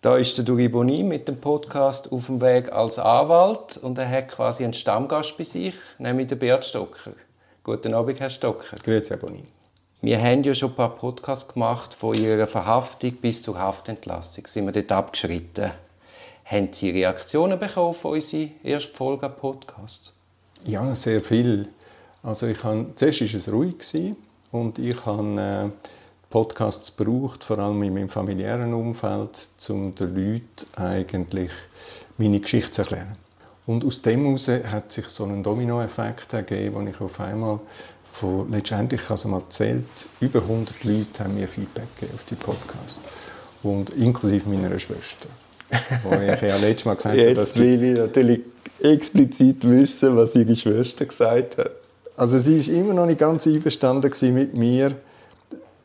Da ist der Duri Boni mit dem Podcast auf dem Weg als Anwalt und er hat quasi einen Stammgast bei sich, nämlich den Bert Stocker. Guten Abend, Herr Stocker. Grüezi, Herr Boni. Wir haben ja schon ein paar Podcasts gemacht, von Ihrer Verhaftung bis zur Haftentlassung. Sind wir dort abgeschritten? Haben Sie Reaktionen bekommen von unserer ersten Folge Podcast? Ja, sehr viel. Also ich habe, zuerst war es ruhig und ich habe äh, Podcasts gebraucht, vor allem in meinem familiären Umfeld, um den Leuten eigentlich meine Geschichte zu erklären. Und aus dem heraus hat sich so ein Dominoeffekt ergeben, wo ich auf einmal von, letztendlich, also mal zählt, über 100 Leute haben mir Feedback gegeben auf die Podcast. Und inklusive meiner Schwester. wo ich ja letztes Mal gesagt habe, Jetzt will ich natürlich explizit wissen, was ihre Schwester gesagt hat. Also sie ist immer noch nicht ganz einverstanden mit mir,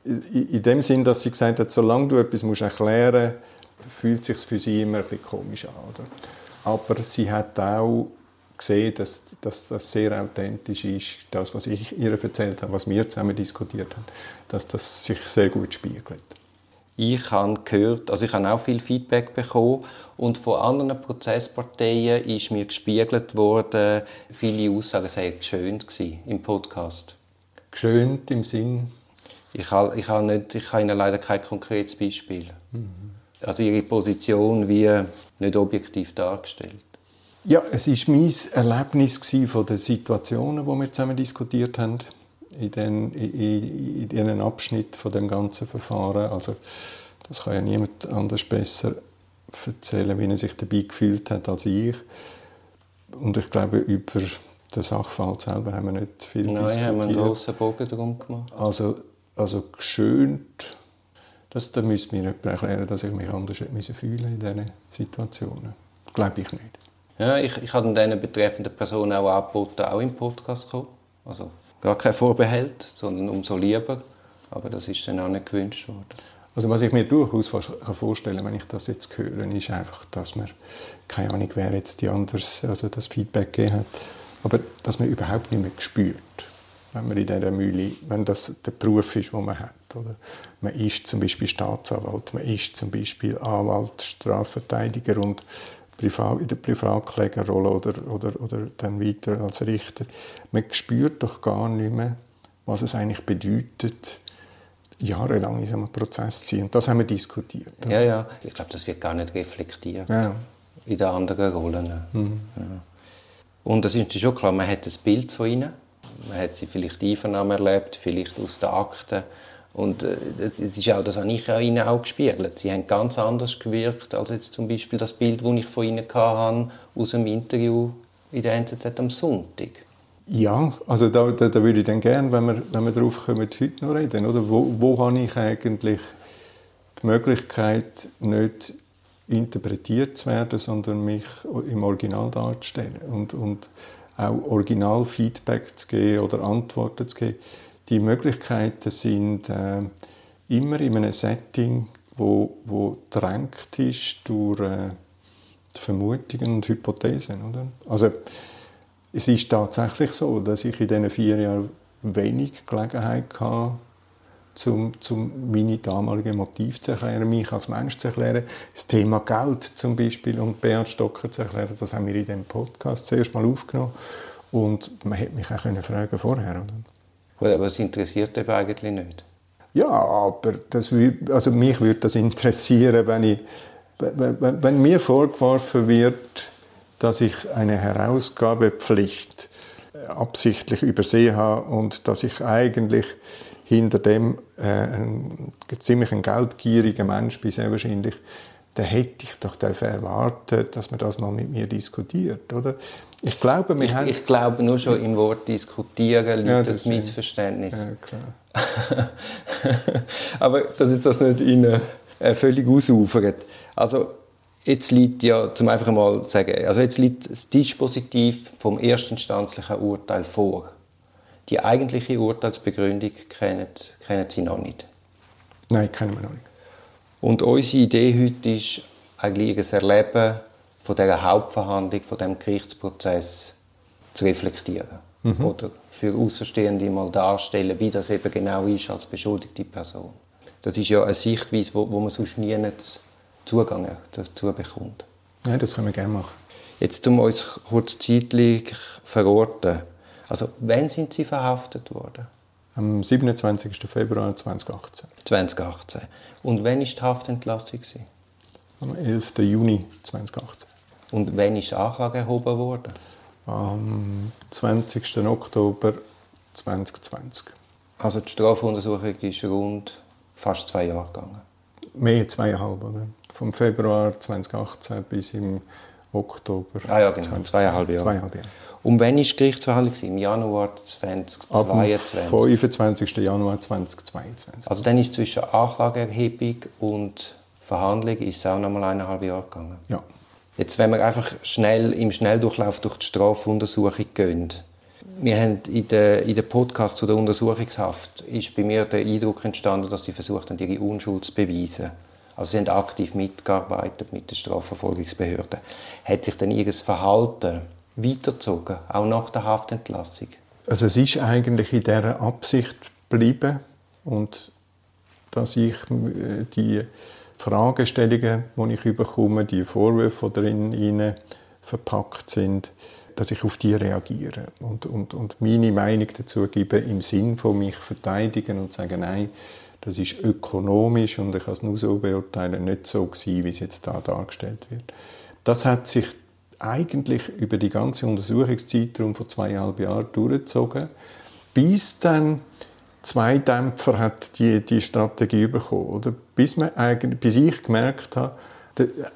in dem Sinn, dass sie gesagt hat, solange du etwas musst erklären musst, fühlt es sich für sie immer ein bisschen komisch an. Oder? Aber sie hat auch gesehen, dass, dass das sehr authentisch ist, das, was ich ihr erzählt habe, was wir zusammen diskutiert haben, dass das sich sehr gut spiegelt. Ich habe gehört, also ich habe auch viel Feedback bekommen und von anderen Prozessparteien ist mir gespiegelt worden, viele Aussagen seien geschönt im Podcast. Geschönt im Sinn? Ich habe, ich habe, nicht, ich habe Ihnen leider kein konkretes Beispiel. Mhm. Also Ihre Position wie nicht objektiv dargestellt. Ja, es war mein Erlebnis von den Situationen, die wir zusammen diskutiert haben, in den, in, in Abschnitt von dem ganzen Verfahren. Also, das kann ja niemand anders besser erzählen, wie er sich dabei gefühlt hat als ich. Und ich glaube, über den Sachverhalt selber haben wir nicht viel Nein, diskutiert. Nein, haben wir einen grossen Bogen darum gemacht. Also also geschönt, das, da müsste mir jemand erklären, dass ich mich anders hätte fühlen in diesen Situationen. Glaube ich nicht. Ja, ich, ich habe diesen betreffenden Personen auch angeboten, auch im Podcast zu kommen. Also gar kein Vorbehalt, sondern umso lieber. Aber das ist dann auch nicht gewünscht worden. Also was ich mir durchaus vorstellen kann, wenn ich das jetzt höre, ist einfach, dass man, keine Ahnung, wer jetzt die anders, also das Feedback gegeben hat, aber dass man überhaupt nicht mehr spürt, wenn man in dieser Mühle, wenn das der Beruf ist, den man hat. Oder? Man ist zum Beispiel Staatsanwalt, man ist zum Beispiel Anwalt, Strafverteidiger und in der Privatklägerrolle oder, oder, oder dann weiter als Richter. Man spürt doch gar nicht mehr, was es eigentlich bedeutet, jahrelang in so einem Prozess zu sein. Und das haben wir diskutiert. Ja, ja. Ich glaube, das wird gar nicht reflektiert. Ja. In den anderen Rollen. Mhm. Ja. Und das ist schon klar, man hat ein Bild von ihnen man hat sie vielleicht Einvernahmen erlebt, vielleicht aus den Akten. Und äh, es ist auch, das habe ich auch ihnen auch gespiegelt. Sie haben ganz anders gewirkt als jetzt zum Beispiel das Bild, das ich von ihnen hatte, aus dem Interview in der NZZ am Sonntag. Ja, also da, da, da würde ich dann gerne, wenn wir, wenn wir darauf kommen, heute noch reden. Oder? Wo, wo habe ich eigentlich die Möglichkeit, nicht interpretiert zu werden, sondern mich im Original darzustellen? Und, und auch Originalfeedback zu geben oder Antworten zu geben. Die Möglichkeiten sind äh, immer in einem Setting, wo, wo drängt ist durch äh, Vermutungen und Hypothesen. Oder? Also, es ist tatsächlich so, dass ich in diesen vier Jahren wenig Gelegenheit hatte, um, um meine damaligen Motive zu erklären, mich als Mensch zu erklären. Das Thema Geld zum Beispiel und Bernd Stocker zu erklären, das haben wir in diesem Podcast zuerst mal aufgenommen. Und man hätte mich auch können fragen vorher. Oder? Gut, aber es interessiert eben eigentlich nicht. Ja, aber das, also mich würde das interessieren, wenn, ich, wenn, wenn mir vorgeworfen wird, dass ich eine Herausgabepflicht absichtlich übersehen habe und dass ich eigentlich hinter dem äh, ein ziemlich ein geldgieriger Mensch bin, sehr wahrscheinlich, dann hätte ich doch erwartet, dass man das mal mit mir diskutiert, oder? Ich glaube, wir ich, haben... ich glaube, nur schon im Wort diskutieren liegt ja, das, das Missverständnis. Ja, klar. Aber dass jetzt das nicht in äh, völlig ausufert. Also jetzt liegt ja, zum einfach mal zu sagen, also jetzt liegt das Dispositiv vom erstinstanzlichen Urteil vor. Die eigentliche Urteilsbegründung kennen, kennen Sie noch nicht? Nein, kennen wir noch nicht. Und unsere Idee heute ist eigentlich ein Erleben von dieser Hauptverhandlung, von dem Gerichtsprozess zu reflektieren. Mhm. Oder für Außenstehende mal darstellen, wie das eben genau ist als beschuldigte Person. Das ist ja eine Sichtweise, wo, wo man sonst nie Zugang dazu bekommt. Ja, das können wir gerne machen. Jetzt tun wir uns kurz zeitlich verorten. Also, wann sind Sie verhaftet worden? Am 27. Februar 2018. 2018. Und wann war die Haftentlassung? Am 11. Juni 2018. Und wann ist die Anklage erhoben worden? Am 20. Oktober 2020. Also die Strafuntersuchung ist rund fast zwei Jahre gegangen? Mehr, zweieinhalb, oder? Vom Februar 2018 bis im Oktober. Ah ja, genau, 20, zweieinhalb Jahre. Zweieinhalb Jahre. Und wann war die Gerichtsverhandlung? Im Januar 2022? Ab 25. Januar 2022. Also dann ist zwischen Anklageerhebung und Verhandlung ist es auch noch mal eineinhalb Jahre gegangen? Ja. Jetzt, wenn wir einfach schnell im Schnelldurchlauf durch die Strafuntersuchung gehen, wir haben in den in der Podcast zu der Untersuchungshaft ist bei mir der Eindruck entstanden, dass sie versucht haben, ihre Unschuld zu beweisen. Also sie haben aktiv mitgearbeitet mit den Strafverfolgungsbehörden. Hat sich dann ihr Verhalten weitergezogen, auch nach der Haftentlassung? Also es ist eigentlich in dieser Absicht geblieben und dass ich äh, die Fragestellungen, die ich bekomme, die Vorwürfe, die darin verpackt sind, dass ich auf die reagiere und, und, und meine Meinung dazu gebe im Sinn von mich verteidigen und sagen, nein, das ist ökonomisch und ich kann es nur so beurteilen, nicht so gewesen, wie es jetzt da dargestellt wird. Das hat sich eigentlich über die ganze Untersuchungszeitraum von zweieinhalb Jahren durchgezogen, bis dann zwei Dämpfer hat die, die Strategie bekommen, oder? Bis, man eigentlich, bis ich gemerkt habe,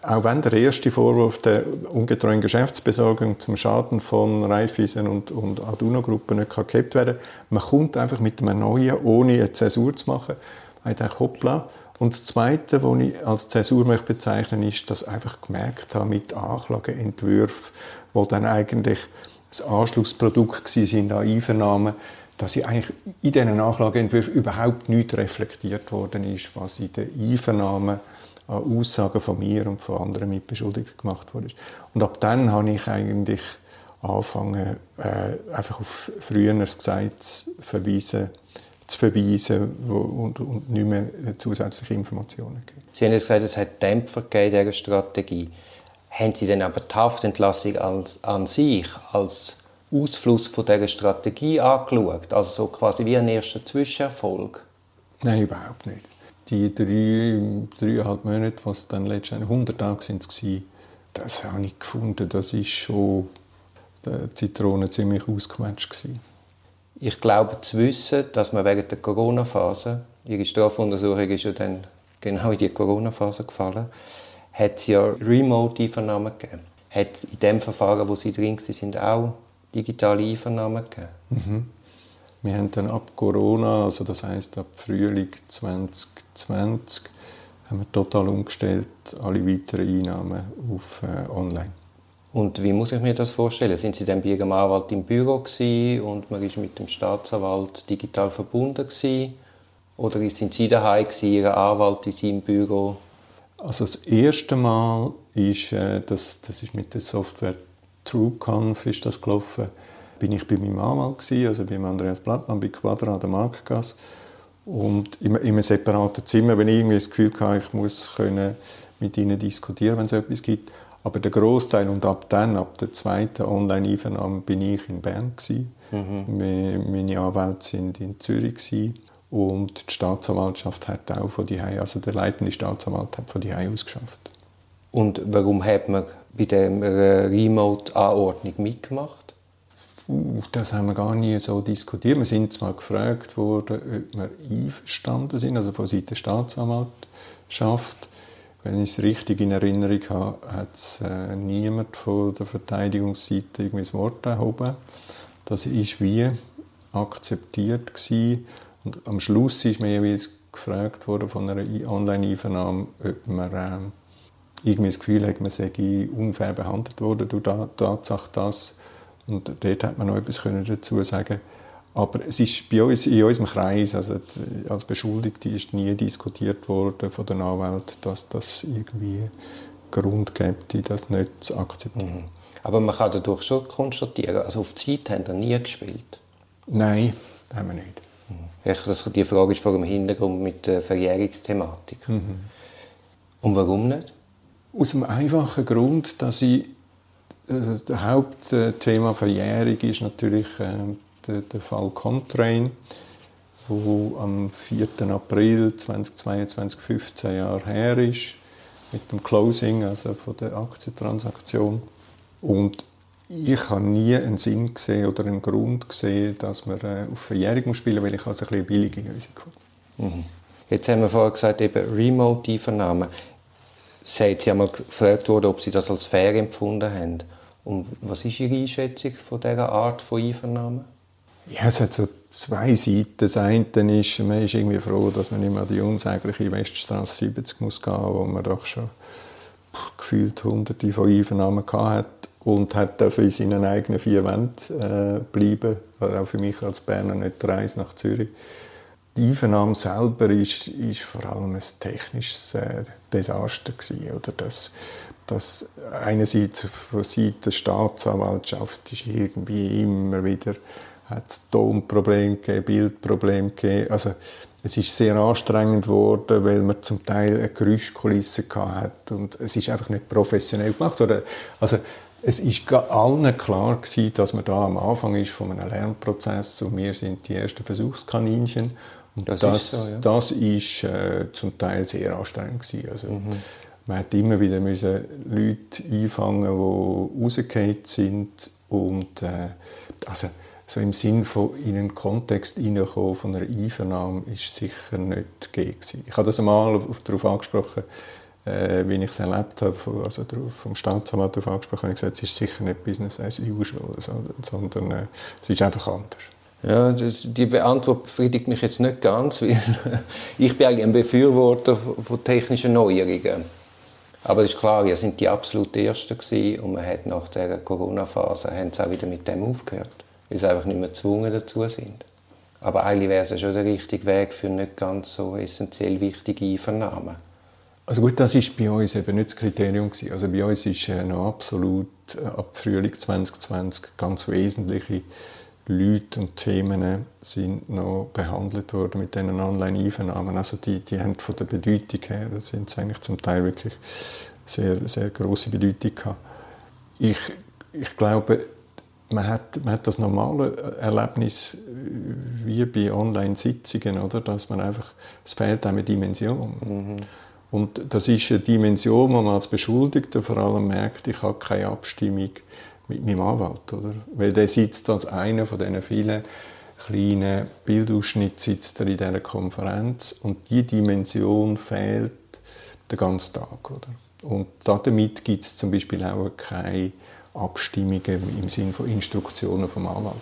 auch wenn der erste Vorwurf der ungetreuen Geschäftsbesorgung zum Schaden von Raiffeisen und, und Aduno-Gruppe nicht gehabt werden man kommt einfach mit einem neuen, ohne eine Zäsur zu machen, dachte, hoppla. Und das Zweite, was ich als Zäsur möchte bezeichnen ist, dass ich einfach gemerkt habe, mit Anklageentwürfen, wo dann eigentlich das Anschlussprodukt sind an Einvernahmen, dass ich eigentlich in diesen Anklageentwürfen überhaupt nicht reflektiert worden ist, was in den Einvernahmen an Aussagen von mir und von anderen Mitbeschuldigten gemacht wurde. Und ab dann habe ich eigentlich angefangen, äh, einfach auf früheres Gesetz verweisen, zu verweisen und, und nicht mehr zusätzliche Informationen geben. Sie haben gesagt, es hat Dämpfer gegeben in dieser Strategie. Haben Sie denn aber die Haftentlassung als, an sich als Ausfluss von dieser Strategie angeschaut? Also so quasi wie ein erster Zwischenerfolg? Nein, überhaupt nicht die drei, dreieinhalb Monate, was dann letztendlich 100 Tage sind, das habe ich gefunden, das ist schon die Zitrone ziemlich ausgematcht gewesen. Ich glaube zu wissen, dass man während der Corona-Phase, ihre Strafuntersuchung ist ja dann genau in die Corona-Phase gefallen, hat es ja Remote-Einvernahmen gegeben. Hat es in dem Verfahren, wo sie drin waren, auch digitale Einvernahmen gegeben? Mhm. Wir haben dann ab Corona, also das heißt ab Frühling 2020, haben wir total umgestellt, alle weiteren Einnahmen auf äh, online. Und wie muss ich mir das vorstellen? Sind Sie dann bei Ihrem Anwalt im Büro gewesen und man ist mit dem Staatsanwalt digital verbunden gewesen? Oder sind Sie daheim gewesen, Ihr Anwalt in seinem Büro? Also das erste Mal ist, äh, das, das ist mit der Software TrueConf ist das gelaufen bin ich bei meinem Anwalt, gewesen, also beim Andreas Blattmann, bei Quadra an der Marktgasse. Und in, einem separaten Zimmer, wenn ich irgendwie das Gefühl hatte, ich muss können mit ihnen diskutieren, wenn es etwas gibt. Aber der Großteil und ab dann, ab der zweiten Online-Einvernahme, bin ich in Bern Mhm. Meine Anwälte sind in Zürich gewesen. und die Staatsanwaltschaft hat auch von die also der leitende Staatsanwalt hat von die aus geschafft. Und warum hat man bei der Remote-Anordnung mitgemacht? Uh, das haben wir gar nie so diskutiert. Wir sind zwar gefragt worden, ob wir einverstanden sind, also von Seiten der Staatsanwaltschaft. Wenn ich es richtig in Erinnerung habe, hat es äh, niemand von der Verteidigungsseite irgendwie das Wort erhoben. Das ist wie akzeptiert gewesen. Und am Schluss ist mir jeweils gefragt worden von einer Online-Einvernahme, ob man äh, irgendwie das Gefühl hat, man sei unfair behandelt worden durch die Tatsache, dass und dort hat man noch etwas dazu sagen aber es ist bei uns, in unserem Kreis, also als Beschuldigte ist nie diskutiert worden von den Anwälten, dass das irgendwie Grund gibt, das nicht zu akzeptieren. Mhm. Aber man kann dadurch schon konstatieren, also auf Zeit haben wir nie gespielt? Nein, haben wir nicht. Mhm. die Frage ist vor dem Hintergrund mit der Verjährungsthematik. Mhm. Und warum nicht? Aus dem einfachen Grund, dass ich also das Hauptthema Verjährung ist natürlich äh, der, der, Fall Contrain, wo am 4. April 2022, 15 Jahre her ist, mit dem Closing, also von der Aktientransaktion. Und ich habe nie einen Sinn gesehen oder einen Grund gesehen, dass man äh, auf Verjährung spielen weil ich also ein bisschen billige Lösung mhm. Jetzt haben wir vorher gesagt, eben Remote-Einvernahmen. Sie einmal gefragt worden, ob Sie das als fair empfunden haben. Und was ist Ihre Einschätzung von dieser Art von Einvernahmen? Ja, es hat so zwei Seiten. Das eine ist, man ist irgendwie froh, dass man nicht mehr die unsägliche Weststraße 70 muss gehen, wo man doch schon gefühlt hunderte von Einvernahmen hat und hat dafür in seinen eigenen vier Wänden äh, bleiben. Auch für mich als Berner nicht die Reise nach Zürich. Die Einvernahme selber ist, ist vor allem ein technisches äh, Desaster gewesen, oder das dass einerseits von Seiten der Staatsanwaltschaft ist irgendwie immer wieder hat Tonproblem gegeben, Bildproblem gegeben. Also es ist sehr anstrengend geworden, weil man zum Teil eine Geräuschkulisse hat und es ist einfach nicht professionell gemacht worden. Also es ist allen klar gewesen, dass man da am Anfang ist von einem Lernprozess und wir sind die ersten Versuchskaninchen. Und das, das ist, so, ja. das ist äh, zum Teil sehr anstrengend gewesen. Also, mhm. Man hat immer wieder müssen Leute einfangen, die rausgefallen sind und äh, also so im Sinn von in einen Kontext hineinkommen von einer Einvernahme ist sicher nicht gegeben. Ich habe das einmal darauf angesprochen, äh, wie ich es erlebt habe, also vom Staatsanwalt darauf angesprochen, habe ich gesagt, es ist sicher nicht Business as usual, sondern äh, es ist einfach anders. Ja, das, die Antwort befriedigt mich jetzt nicht ganz, weil ich bin eigentlich ein Befürworter von technischen Neuerungen. Aber es ist klar, wir sind die absolut Ersten gewesen und man hat nach der Corona-Phase auch wieder mit dem aufgehört, weil sie einfach nicht mehr gezwungen dazu sind. Aber eigentlich wäre es schon der richtige Weg für nicht ganz so essentiell wichtige Einvernahmen. Also gut, das ist bei uns eben nicht das Kriterium gewesen. Also bei uns ist äh, noch absolut äh, ab Frühling 2020 ganz wesentliche Leute und Themen sind noch behandelt worden mit diesen Online-Einvernahmen. Also die, die haben von der Bedeutung her, das sind eigentlich zum Teil wirklich sehr, sehr große Bedeutung gehabt. Ich, ich glaube, man hat, man hat das normale Erlebnis wie bei Online-Sitzungen, oder? Dass man einfach, es fehlt eine Dimension. Mhm. Und das ist eine Dimension, wo man als Beschuldigter vor allem merkt, ich habe keine Abstimmung mit meinem Anwalt, oder? Weil der sitzt als einer von diesen vielen kleinen Bildausschnitten sitzt er in dieser Konferenz und die Dimension fehlt den ganzen Tag, oder? Und damit gibt es zum Beispiel auch keine Abstimmungen im Sinne von Instruktionen vom Anwalt.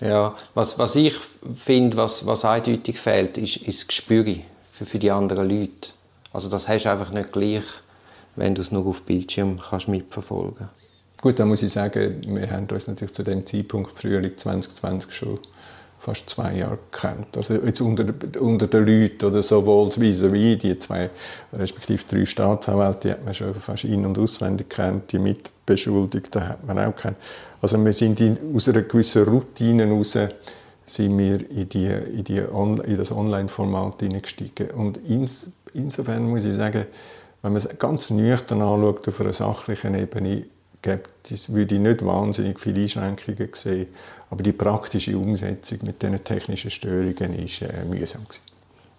Ja, was, was ich finde, was, was eindeutig fehlt, ist, ist das Gespür für, für die anderen Leute. Also das hast du einfach nicht gleich, wenn du es nur auf Bildschirm kannst mitverfolgen kannst. Gut, da muss ich sagen, wir haben uns natürlich zu dem Zeitpunkt Frühling 2020 schon fast zwei Jahre kennt. Also jetzt unter, unter den Leuten oder sowohl wie die zwei, respektive drei Staatsanwälte, die hat man schon fast in- und auswendig kennt, die Mitbeschuldigten hat man auch kennt. Also wir sind in, aus einer gewissen Routine heraus sind wir in, die, in, die On, in das Online-Format hineingestiegen. Und ins, insofern muss ich sagen, wenn man es ganz nüchtern anschaut auf einer sachlichen Ebene, es, würde ich nicht wahnsinnig viele Einschränkungen sehen, aber die praktische Umsetzung mit diesen technischen Störungen war äh, mühsam. Gewesen.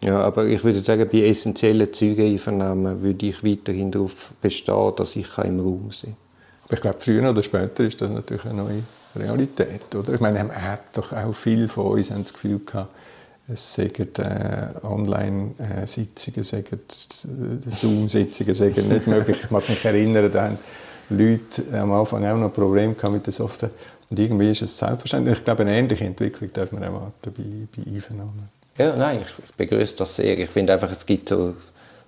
Ja, aber ich würde sagen, bei essentiellen Zeugeneinvernahmen würde ich weiterhin darauf bestehen, dass ich im Raum sein kann. Aber ich glaube, früher oder später ist das natürlich eine neue Realität. Oder? Ich meine, man hat doch auch viele von uns haben das Gefühl gehabt, es seien äh, Online-Sitzungen, äh, Zoom-Sitzungen nicht möglich. Ich mag mich erinnern, da haben Leute am Anfang auch noch Probleme mit der Software. Und irgendwie ist es selbstverständlich. Ich glaube, eine ähnliche Entwicklung darf man erwarten bei, Einvernahmen. Ja, nein, ich, ich begrüße das sehr. Ich finde einfach, es gibt so,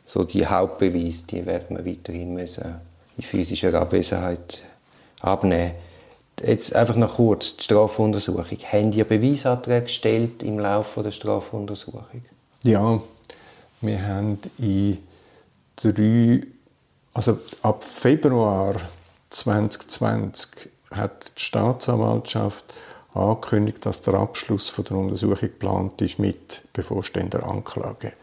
so die Hauptbeweise, die werden wir weiterhin müssen in physischer Abwesenheit abnehmen. Jetzt einfach noch kurz die Strafuntersuchung. Haben ihr Beweisanträge gestellt im Laufe der Strafuntersuchung? Ja, wir haben in drei also ab Februar 2020 hat die Staatsanwaltschaft angekündigt, dass der Abschluss von der Untersuchung geplant ist mit bevorstehender Anklage.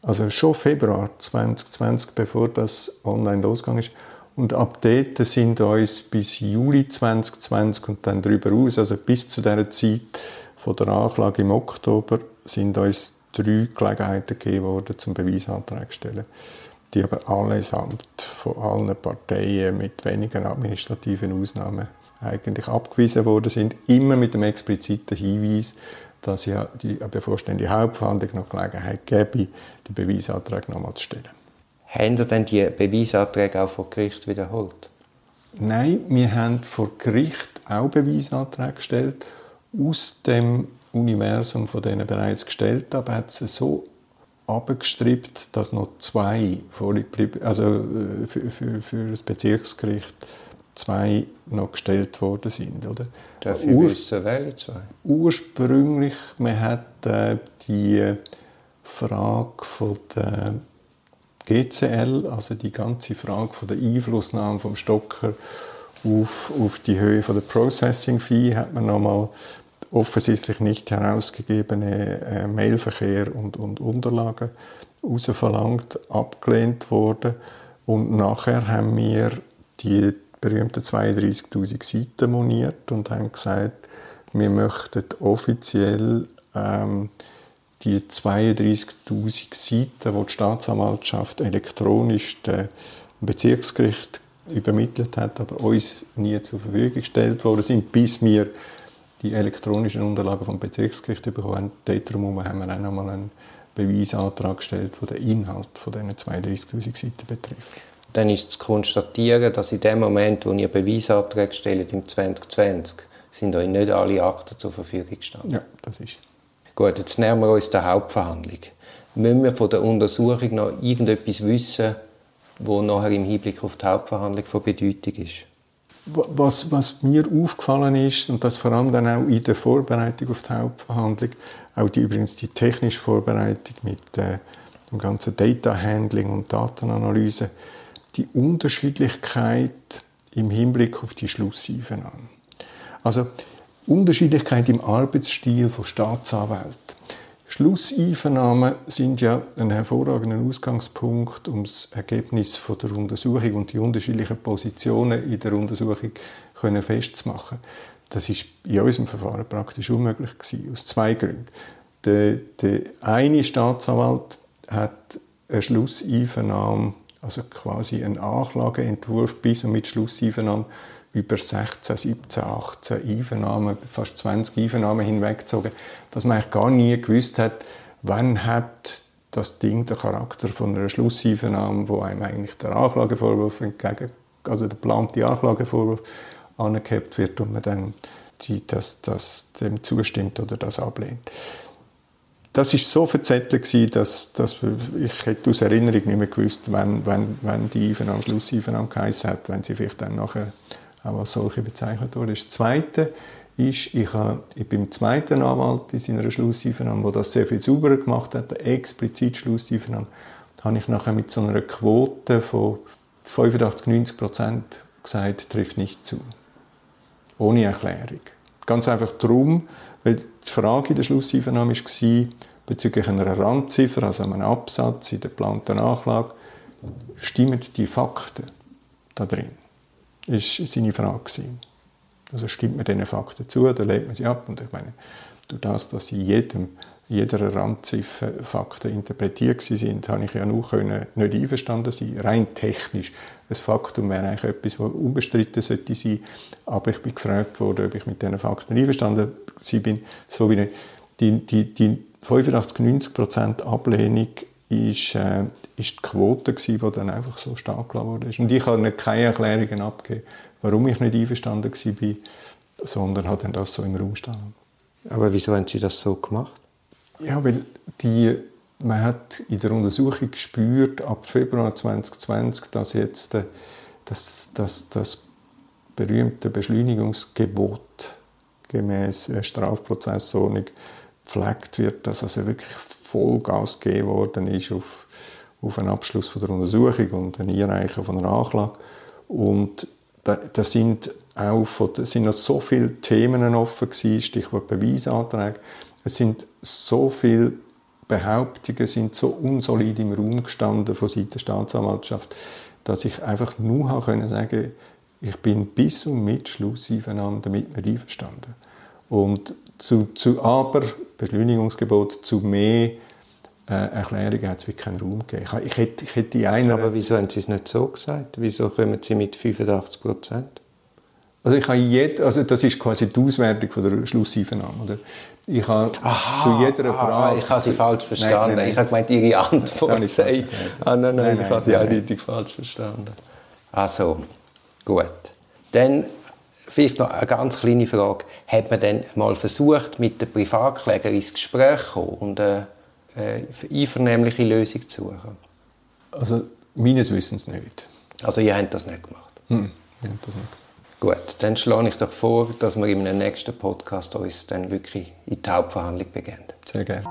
Also schon Februar 2020, bevor das online losgegangen ist. Und ab dort sind uns bis Juli 2020 und dann darüber aus, also bis zu der Zeit von der Anklage im Oktober, sind uns drei Gelegenheiten gegeben worden, zum Beweisantrag zu stellen. Die aber allesamt von allen Parteien mit wenigen administrativen Ausnahmen eigentlich abgewiesen worden sind, immer mit dem expliziten Hinweis, dass ja die bevorstehende Hauptverhandlung noch Gelegenheit gäbe, den Beweisantrag nochmal zu stellen. Haben Sie denn die Beweisanträge auch vor Gericht wiederholt? Nein, wir haben vor Gericht auch Beweisanträge gestellt. Aus dem Universum von denen bereits gestellt, aber hat es so abgestrippt, dass noch zwei vorgeblieben, also äh, für, für, für das Bezirksgericht zwei noch gestellt worden sind, oder? Darf ich Ur wissen, welche zwei? Ursprünglich, man hat äh, die Frage von der GCL, also die ganze Frage von der Einflussnahme vom Stocker auf, auf die Höhe von der Processing Fee hat man nochmal offensichtlich nicht herausgegebene äh, Mailverkehr und, und Unterlagen herausverlangt, abgelehnt worden. Und nachher haben wir die berühmten 32.000 Seiten moniert und haben gesagt, wir möchten offiziell ähm, die 32.000 Seiten, die die Staatsanwaltschaft elektronisch dem Bezirksgericht übermittelt hat, aber uns nie zur Verfügung gestellt worden sind, bis wir die elektronischen Unterlagen vom Bezirksgericht bekommen haben. Darum haben wir auch noch mal einen Beweisantrag gestellt, der den Inhalt von diesen 32'000 Seiten betrifft. Dann ist zu konstatieren, dass in dem Moment, wo ihr Beweisanträge stellt, im 2020, sind euch nicht alle Akten zur Verfügung gestanden. Ja, das ist Gut, jetzt nähern wir uns der Hauptverhandlung. Müssen wir von der Untersuchung noch irgendetwas wissen, wo nachher im Hinblick auf die Hauptverhandlung von Bedeutung ist? Was, was, mir aufgefallen ist, und das vor allem dann auch in der Vorbereitung auf die Hauptverhandlung, auch die, übrigens die technische Vorbereitung mit äh, dem ganzen Data Handling und Datenanalyse, die Unterschiedlichkeit im Hinblick auf die Schlusseinvernahmen. Also Unterschiedlichkeit im Arbeitsstil von Staatsanwälten. Schlusseinvernahmen sind ja ein hervorragender Ausgangspunkt, um das Ergebnis von der Untersuchung und die unterschiedlichen Positionen in der Untersuchung können festzumachen. Das ist in unserem Verfahren praktisch unmöglich gewesen, aus zwei Gründen. Der, der eine Staatsanwalt hat eine Schlusseinvernahme, also quasi einen Anklageentwurf bis und mit Schlusseinvernahme über 16, 17, 18 Einvernahmen, fast 20 Einvernahmen hinweggezogen, dass man eigentlich gar nie gewusst hat, wann hat das Ding den Charakter von einer Schlusseinvernahme, wo einem eigentlich der Anklagevorwurf entgegen, also der geplante Anklagevorwurf angehebt wird und man dann die, das, das dem zustimmt oder das ablehnt. Das ist so verzettelt dass, dass ich hätte aus Erinnerung nicht mehr gewusst, wann, wann, wann die Einvernahme Schlusseinvernahme geheißen hat, wenn sie vielleicht dann nachher auch als solche bezeichnet wurde. Das Zweite ist, ich, habe, bin zweiten Anwalt in seiner Schlusseinvernahme, der das sehr viel sauberer gemacht hat, explizit Schlusseinvernahme, habe ich nachher mit so einer Quote von 85, 90 Prozent gesagt, trifft nicht zu. Ohne Erklärung. Ganz einfach darum, weil die Frage in der Schlusseinvernahme war, bezüglich einer Randziffer, also einem Absatz in der geplanten Anklage, stimmen die Fakten da drin? Ist seine Frage. Also stimmt man diesen Fakten zu, dann legt man sie ab. Und ich meine, durch das, dass sie jedem, jeder Randziffer Fakten interpretiert sind, habe ich ja nur können nicht einverstanden sein. Rein technisch. Ein Faktum wäre eigentlich etwas, das unbestritten sollte sein. Aber ich bin gefragt worden, ob ich mit diesen Fakten einverstanden bin. So wie die, die, die 85-90% Ablehnung ist, äh, ist die Quote, gewesen, die dann einfach so stark gelassen wurde. Und ich habe keine Erklärungen abgegeben, warum ich nicht einverstanden war, sondern habe dann das so im Raum stehen. Aber wieso haben Sie das so gemacht? Ja, weil die, man hat in der Untersuchung gespürt, ab Februar 2020, dass jetzt äh, das, das, das berühmte Beschleunigungsgebot gemäß äh, Strafprozessordnung gepflegt wird, dass also wirklich Vollgas gegeben worden ist auf, auf einen Abschluss von der Untersuchung und ein Einreichen von einer Anklage. Und da, da sind auch von, da sind noch so viele Themen offen gewesen, Stichwort Beweisanträge. Es sind so viele Behauptungen sind so unsolid im Raum gestanden von Seiten der Staatsanwaltschaft, dass ich einfach nur habe können sagen ich bin bis und mit Schluss einvernahmen damit nicht einverstanden. Und zu, zu aber Beschleunigungsgebot zu mehr Erklärungen hat es wirklich keinen Raum gegeben. Ich, ich, hätte, ich hätte einer... Aber wieso haben Sie es nicht so gesagt? Wieso kommen Sie mit 85 Prozent? Also ich habe jed, also das ist quasi die Auswertung von der Schlusseinvernahme. Oder? Ich habe Aha, zu jeder ah, Frage... ich habe Sie falsch verstanden. Nein, nein, nein. Ich habe gemeint, Ihre Antwort sei... Ah, nein, nein, ich habe Sie eindeutig falsch verstanden. Also, gut. Dann vielleicht noch eine ganz kleine Frage. Hat man denn mal versucht, mit den Privatklägern ins Gespräch zu kommen und eine, eine einvernehmliche Lösung zu suchen? Also, meines Wissens nicht. Also, ihr habt das nicht gemacht? Hm, wir haben das nicht gemacht. Gut, dann schlage ich doch vor, dass wir in einem nächsten Podcast uns dann wirklich in die Hauptverhandlung beginnen. Sehr gerne.